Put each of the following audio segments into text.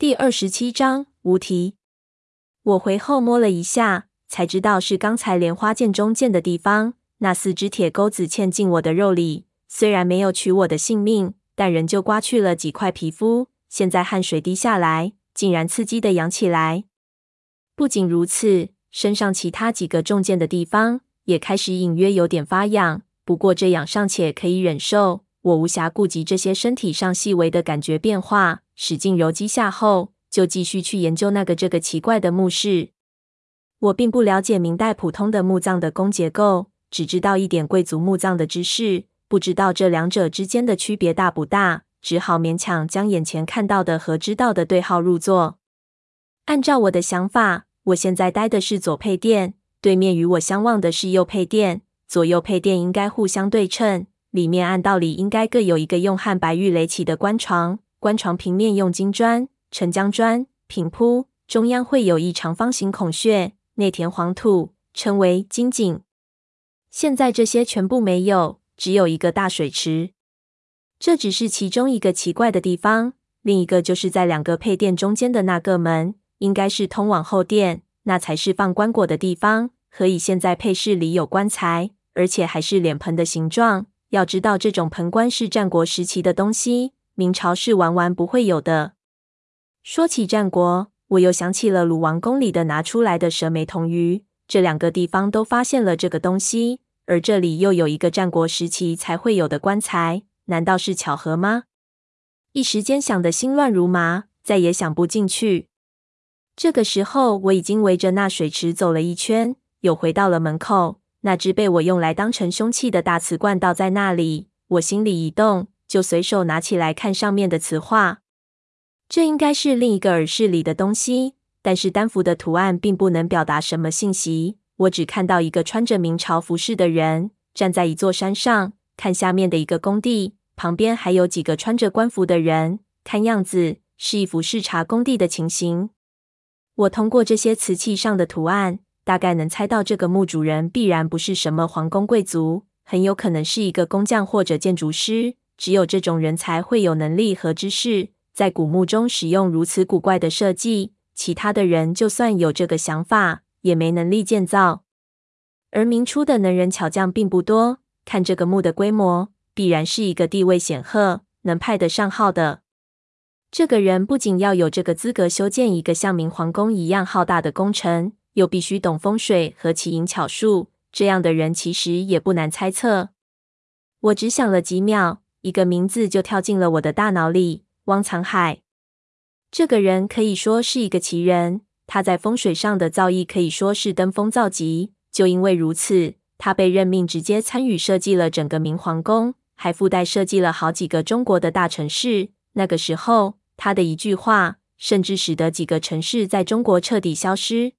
第二十七章无题。我回后摸了一下，才知道是刚才莲花剑中剑的地方。那四只铁钩子嵌进我的肉里，虽然没有取我的性命，但仍旧刮去了几块皮肤。现在汗水滴下来，竟然刺激的痒起来。不仅如此，身上其他几个中箭的地方也开始隐约有点发痒。不过这痒尚且可以忍受，我无暇顾及这些身体上细微的感觉变化，使劲揉几下后，就继续去研究那个这个奇怪的墓室。我并不了解明代普通的墓葬的宫结构。只知道一点贵族墓葬的知识，不知道这两者之间的区别大不大，只好勉强将眼前看到的和知道的对号入座。按照我的想法，我现在待的是左配殿，对面与我相望的是右配殿，左右配殿应该互相对称，里面按道理应该各有一个用汉白玉垒起的棺床，棺床平面用金砖、沉浆砖平铺，中央会有一长方形孔穴，内填黄土，称为金井。现在这些全部没有，只有一个大水池。这只是其中一个奇怪的地方，另一个就是在两个配殿中间的那个门，应该是通往后殿，那才是放棺椁的地方。何以现在配室里有棺材，而且还是脸盆的形状？要知道，这种盆棺是战国时期的东西，明朝是完完不会有的。说起战国，我又想起了鲁王宫里的拿出来的蛇眉铜鱼。这两个地方都发现了这个东西，而这里又有一个战国时期才会有的棺材，难道是巧合吗？一时间想得心乱如麻，再也想不进去。这个时候，我已经围着那水池走了一圈，又回到了门口。那只被我用来当成凶器的大瓷罐倒在那里，我心里一动，就随手拿起来看上面的瓷画。这应该是另一个耳室里的东西。但是单幅的图案并不能表达什么信息，我只看到一个穿着明朝服饰的人站在一座山上，看下面的一个工地，旁边还有几个穿着官服的人，看样子是一幅视察工地的情形。我通过这些瓷器上的图案，大概能猜到这个墓主人必然不是什么皇宫贵族，很有可能是一个工匠或者建筑师。只有这种人才会有能力和知识，在古墓中使用如此古怪的设计。其他的人就算有这个想法，也没能力建造。而明初的能人巧匠并不多，看这个墓的规模，必然是一个地位显赫、能派得上号的。这个人不仅要有这个资格修建一个像明皇宫一样浩大的工程，又必须懂风水和奇淫巧术。这样的人其实也不难猜测。我只想了几秒，一个名字就跳进了我的大脑里：汪藏海。这个人可以说是一个奇人，他在风水上的造诣可以说是登峰造极。就因为如此，他被任命直接参与设计了整个明皇宫，还附带设计了好几个中国的大城市。那个时候，他的一句话，甚至使得几个城市在中国彻底消失。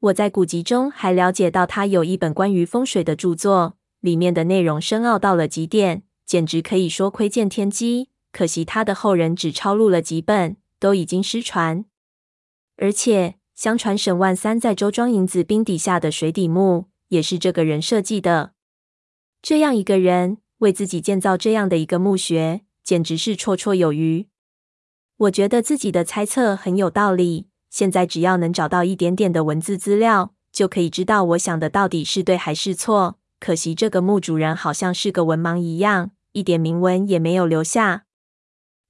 我在古籍中还了解到，他有一本关于风水的著作，里面的内容深奥到了极点，简直可以说窥见天机。可惜他的后人只抄录了几本。都已经失传，而且相传沈万三在周庄银子冰底下的水底墓也是这个人设计的。这样一个人为自己建造这样的一个墓穴，简直是绰绰有余。我觉得自己的猜测很有道理。现在只要能找到一点点的文字资料，就可以知道我想的到底是对还是错。可惜这个墓主人好像是个文盲一样，一点铭文也没有留下。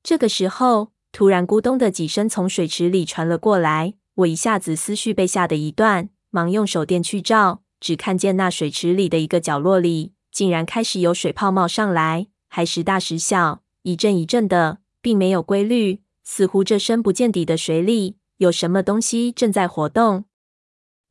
这个时候，突然，咕咚的几声从水池里传了过来，我一下子思绪被吓得一断，忙用手电去照，只看见那水池里的一个角落里，竟然开始有水泡冒上来，还时大时小，一阵一阵的，并没有规律，似乎这深不见底的水里有什么东西正在活动。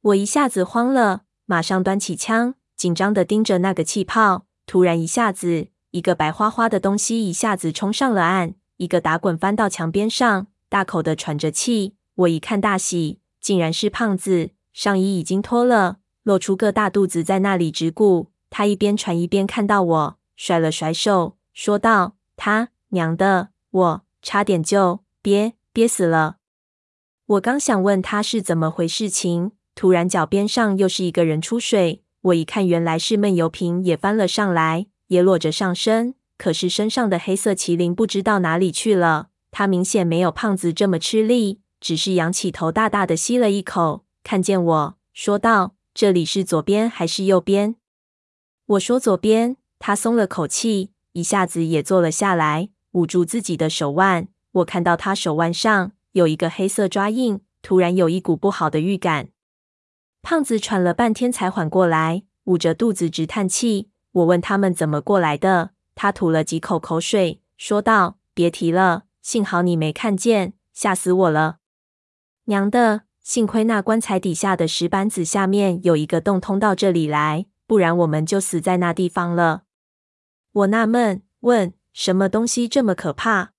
我一下子慌了，马上端起枪，紧张的盯着那个气泡。突然，一下子，一个白花花的东西一下子冲上了岸。一个打滚翻到墙边上，大口的喘着气。我一看大喜，竟然是胖子，上衣已经脱了，露出个大肚子在那里直鼓。他一边喘一边看到我，甩了甩手，说道：“他娘的，我差点就憋憋死了。”我刚想问他是怎么回事情，突然脚边上又是一个人出水。我一看，原来是闷油瓶也翻了上来，也裸着上身。可是身上的黑色麒麟不知道哪里去了，他明显没有胖子这么吃力，只是仰起头，大大的吸了一口，看见我说道：“这里是左边还是右边？”我说：“左边。”他松了口气，一下子也坐了下来，捂住自己的手腕。我看到他手腕上有一个黑色抓印，突然有一股不好的预感。胖子喘了半天才缓过来，捂着肚子直叹气。我问他们怎么过来的，他吐了几口口水，说道：“别提了，幸好你没看见，吓死我了。娘的，幸亏那棺材底下的石板子下面有一个洞通到这里来，不然我们就死在那地方了。”我纳闷，问：“什么东西这么可怕？”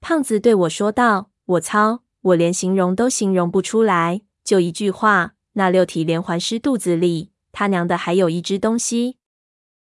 胖子对我说道：“我操，我连形容都形容不出来，就一句话，那六体连环尸肚子里，他娘的还有一只东西。”